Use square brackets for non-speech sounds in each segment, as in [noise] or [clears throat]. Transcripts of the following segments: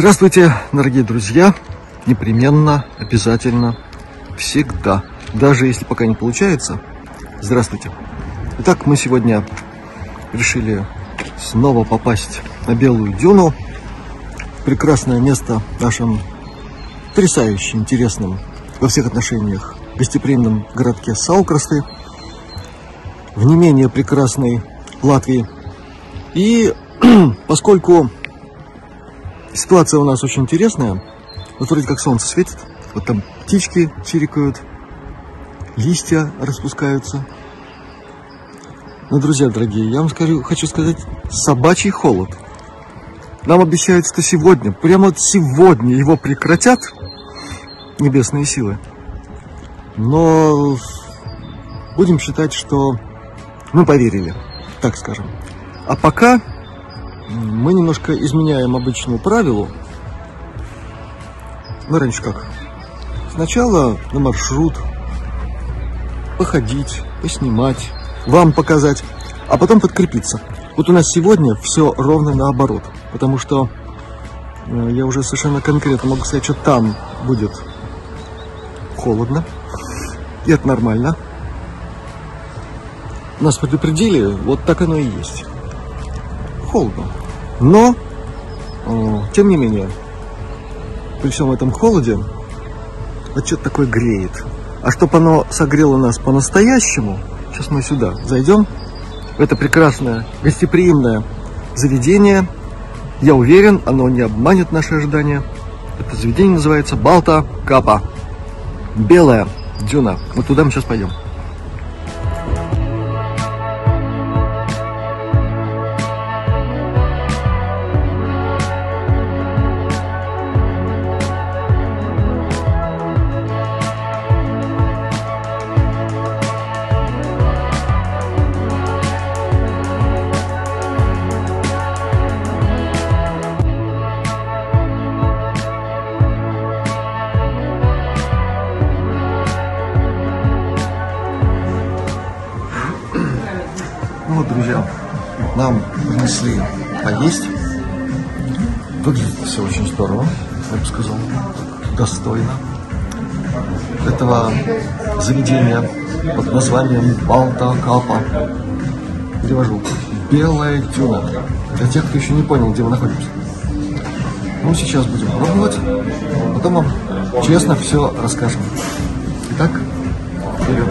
Здравствуйте, дорогие друзья! Непременно, обязательно, всегда. Даже если пока не получается, здравствуйте. Итак, мы сегодня решили снова попасть на Белую Дюну. Прекрасное место в нашем потрясающе интересном во всех отношениях гостеприимном городке Саукрасты, в не менее прекрасной Латвии. И [clears throat] поскольку ситуация у нас очень интересная, вот вроде как солнце светит, вот там птички чирикают, листья распускаются. Но, друзья дорогие, я вам скажу, хочу сказать, собачий холод. Нам обещают, что сегодня, прямо сегодня его прекратят небесные силы. Но будем считать, что мы поверили, так скажем. А пока мы немножко изменяем обычному правилу. Ну, раньше как? Сначала на маршрут, походить, поснимать, вам показать, а потом подкрепиться. Вот у нас сегодня все ровно наоборот, потому что э, я уже совершенно конкретно могу сказать, что там будет холодно, и это нормально. Нас предупредили, вот так оно и есть. Холодно. Но, э, тем не менее, при всем этом холоде, вот что-то такое греет. А чтобы оно согрело нас по-настоящему, сейчас мы сюда зайдем, в это прекрасное, гостеприимное заведение. Я уверен, оно не обманет наши ожидания. Это заведение называется Балта Капа. Белая дюна. Вот туда мы сейчас пойдем. Вот, друзья, нам принесли поесть. Выглядит все очень здорово, я бы сказал, достойно. Этого заведения под названием Балта Капа. Перевожу. Белая дюна. Для тех, кто еще не понял, где мы находимся. Ну, сейчас будем пробовать, потом вам честно все расскажем. Итак, вперед.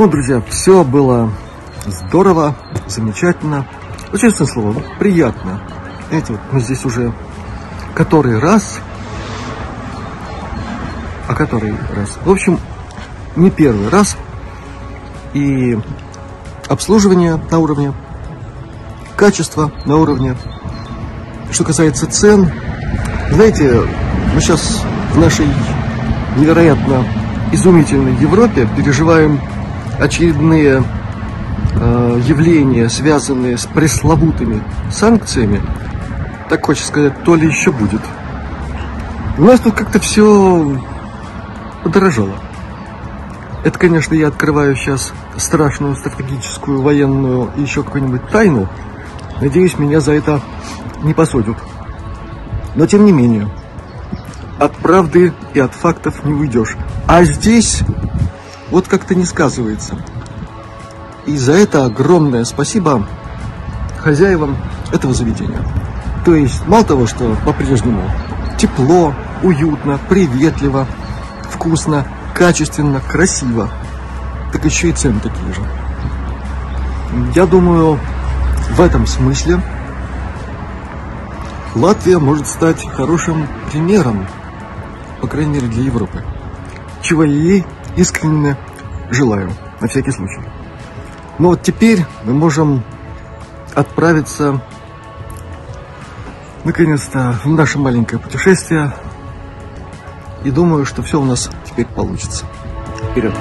Ну, друзья, все было здорово, замечательно. Ну, честное слово, приятно. Знаете, вот мы здесь уже который раз, а который раз. В общем, не первый раз. И обслуживание на уровне, качество на уровне. Что касается цен, знаете, мы сейчас в нашей невероятно изумительной Европе переживаем очередные э, явления, связанные с пресловутыми санкциями, так хочется сказать, то ли еще будет. У нас тут как-то все подорожало. Это, конечно, я открываю сейчас страшную стратегическую, военную и еще какую-нибудь тайну. Надеюсь, меня за это не посудят. Но, тем не менее, от правды и от фактов не уйдешь. А здесь вот как-то не сказывается. И за это огромное спасибо хозяевам этого заведения. То есть, мало того, что по-прежнему тепло, уютно, приветливо, вкусно, качественно, красиво, так еще и цены такие же. Я думаю, в этом смысле Латвия может стать хорошим примером, по крайней мере, для Европы, чего ей искренне желаю, на всякий случай. Но вот теперь мы можем отправиться наконец-то в наше маленькое путешествие. И думаю, что все у нас теперь получится. Вперед!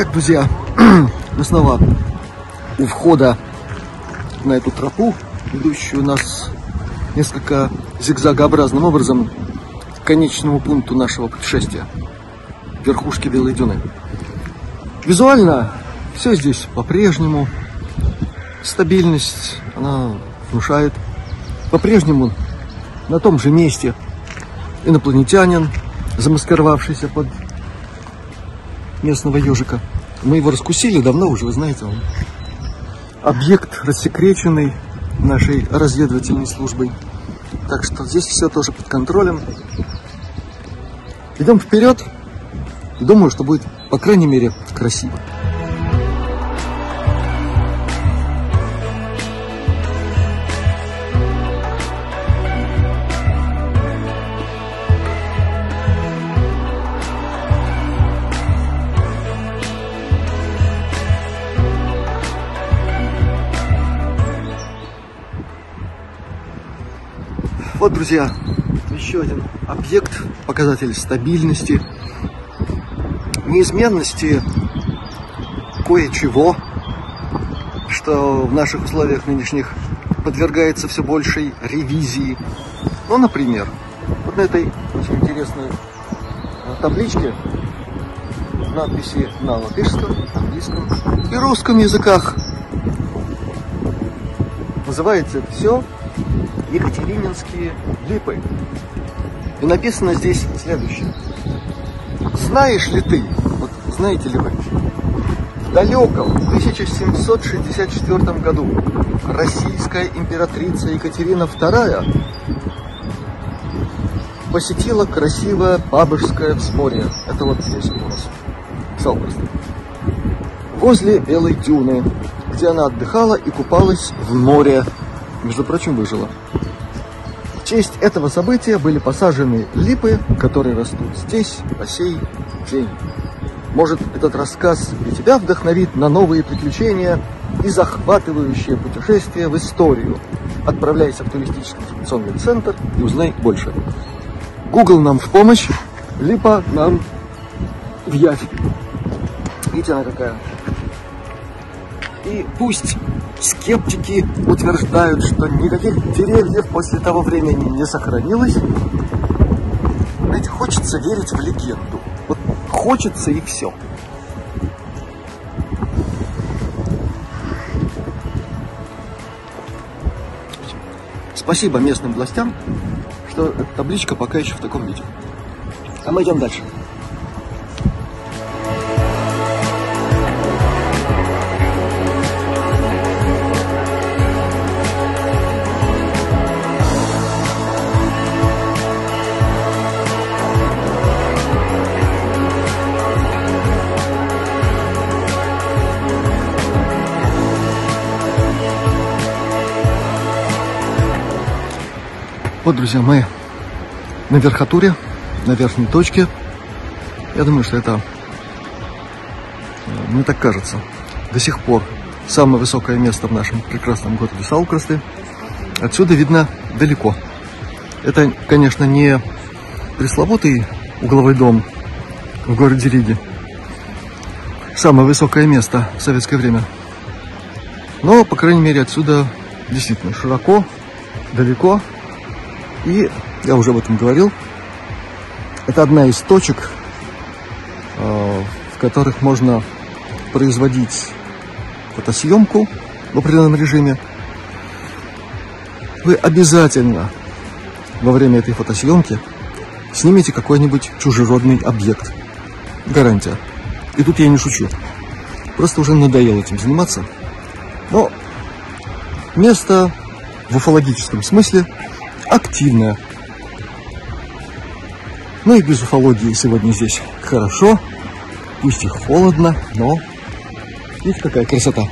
Итак, друзья, [clears throat] мы снова у входа на эту тропу, ведущую нас несколько зигзагообразным образом к конечному пункту нашего путешествия – верхушке Белой Дюны. Визуально все здесь по-прежнему. Стабильность, она внушает. По-прежнему на том же месте инопланетянин, замаскировавшийся под местного ежика. Мы его раскусили давно уже, вы знаете, он объект рассекреченный нашей разведывательной службой. Так что здесь все тоже под контролем. Идем вперед. Думаю, что будет, по крайней мере, красиво. Вот, друзья, еще один объект, показатель стабильности, неизменности кое-чего, что в наших условиях нынешних подвергается все большей ревизии. Ну, например, вот на этой очень интересной э, табличке надписи на латышском, английском и русском языках. Называется все Екатерининские липы. И написано здесь следующее. Знаешь ли ты, вот знаете ли вы, в далеком 1764 году российская императрица Екатерина II посетила красивое Бабышское взморье. Это вот здесь у нас, Салберст. Возле Белой Дюны, где она отдыхала и купалась в море. Между прочим, выжила честь этого события были посажены липы, которые растут здесь по сей день. Может, этот рассказ и тебя вдохновит на новые приключения и захватывающее путешествие в историю. Отправляйся в туристический информационный центр и узнай больше. Google нам в помощь, липа нам в явь. Видите, она какая. И пусть скептики утверждают, что никаких деревьев после того времени не сохранилось. Знаете, хочется верить в легенду. Вот хочется и все. Спасибо местным властям, что табличка пока еще в таком виде. А мы идем дальше. Вот, друзья, мы на верхотуре, на верхней точке. Я думаю, что это, мне так кажется, до сих пор самое высокое место в нашем прекрасном городе Саукрасты. Отсюда видно далеко. Это, конечно, не пресловутый угловой дом в городе Риге. Самое высокое место в советское время. Но, по крайней мере, отсюда действительно широко, далеко и я уже об этом говорил. Это одна из точек, э, в которых можно производить фотосъемку в определенном режиме. Вы обязательно во время этой фотосъемки снимите какой-нибудь чужеродный объект. Гарантия. И тут я не шучу. Просто уже надоело этим заниматься. Но место в уфологическом смысле активная. Ну и без уфологии сегодня здесь хорошо, пусть и холодно, но видите какая красота.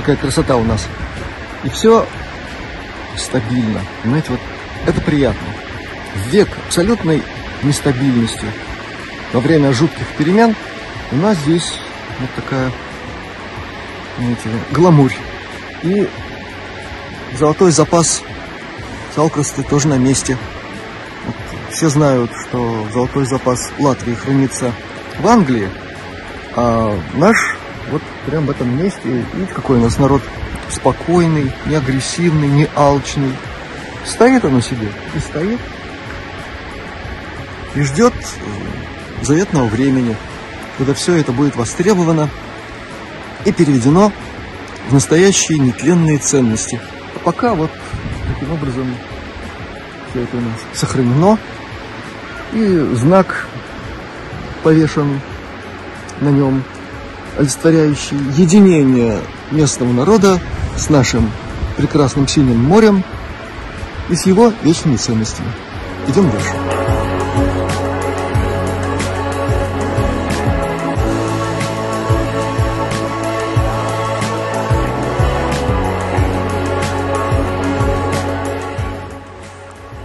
Какая красота у нас. И все стабильно. Понимаете, вот это приятно. век абсолютной нестабильности, во время жутких перемен, у нас здесь вот такая, знаете, гламурь. И золотой запас Салкрасты тоже на месте. Вот все знают, что золотой запас Латвии хранится в Англии, а наш прям в этом месте, видите, какой у нас народ спокойный, не агрессивный, не алчный. Стоит оно себе и стоит. И ждет э, заветного времени, когда все это будет востребовано и переведено в настоящие нетленные ценности. А пока вот таким образом все это у нас сохранено. И знак повешен на нем олицетворяющий единение местного народа с нашим прекрасным синим морем и с его вечными ценностями. Идем дальше.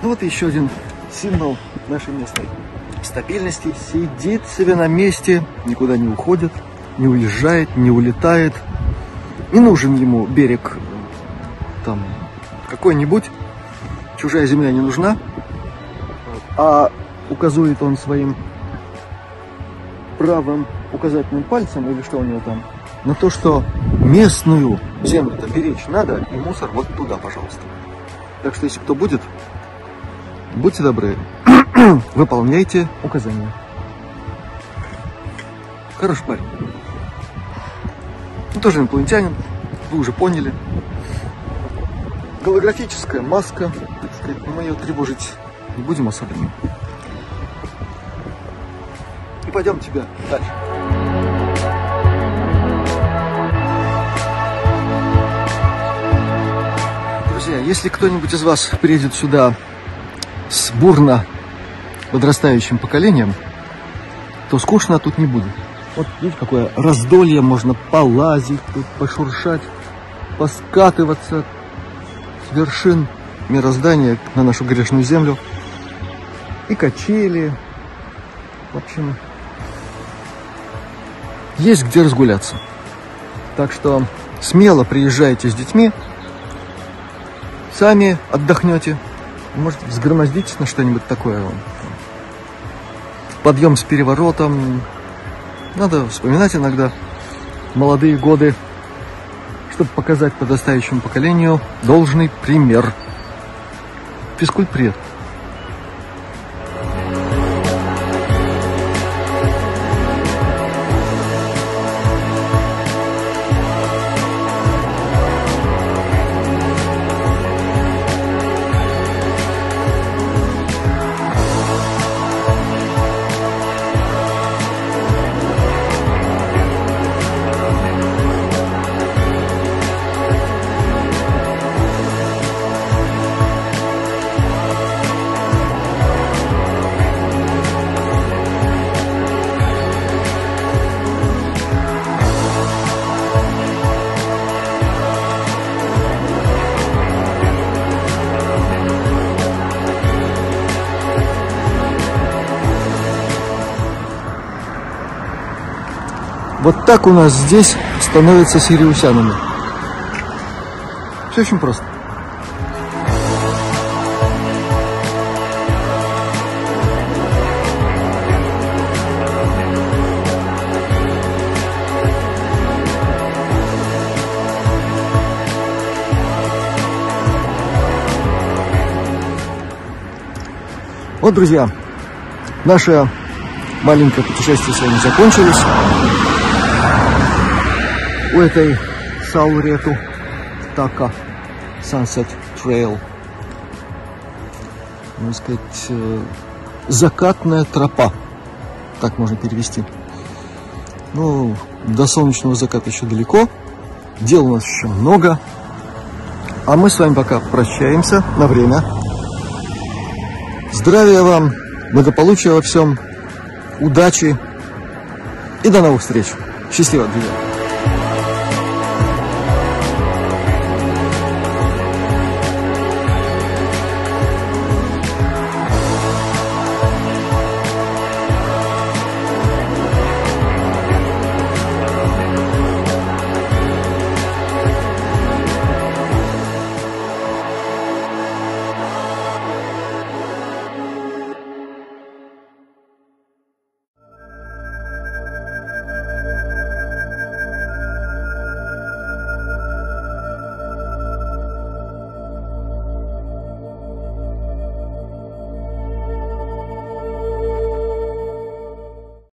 Ну вот еще один символ нашей местной стабильности. Сидит себе на месте, никуда не уходит – не уезжает, не улетает. Не нужен ему берег там какой-нибудь, чужая земля не нужна, а указывает он своим правым указательным пальцем, или что у него там, на то, что местную землю-то беречь надо, и мусор вот туда, пожалуйста. Так что, если кто будет, будьте добры, [clears throat] выполняйте указания. Хороший парень. Ну, тоже инопланетянин, вы уже поняли. Голографическая маска, так сказать, мы ее тревожить не будем особенно. И пойдем тебя дальше. Друзья, если кто-нибудь из вас приедет сюда с бурно подрастающим поколением, то скучно тут не будет. Вот видите, какое раздолье, можно полазить, тут пошуршать, поскатываться с вершин мироздания на нашу грешную землю. И качели. В общем, есть где разгуляться. Так что смело приезжайте с детьми, сами отдохнете, может, взгромоздитесь на что-нибудь такое. Подъем с переворотом, надо вспоминать иногда молодые годы, чтобы показать подрастающему поколению должный пример. Физкульт, так у нас здесь становятся сириусянами. Все очень просто. Вот, друзья, наше маленькое путешествие с вами закончилось. У этой Саурету Така Sunset Trail, можно сказать, э, закатная тропа, так можно перевести. Ну, до солнечного заката еще далеко, дел у нас еще много, а мы с вами пока прощаемся на время. Здравия вам, благополучия во всем, удачи и до новых встреч. Счастливо, друзья!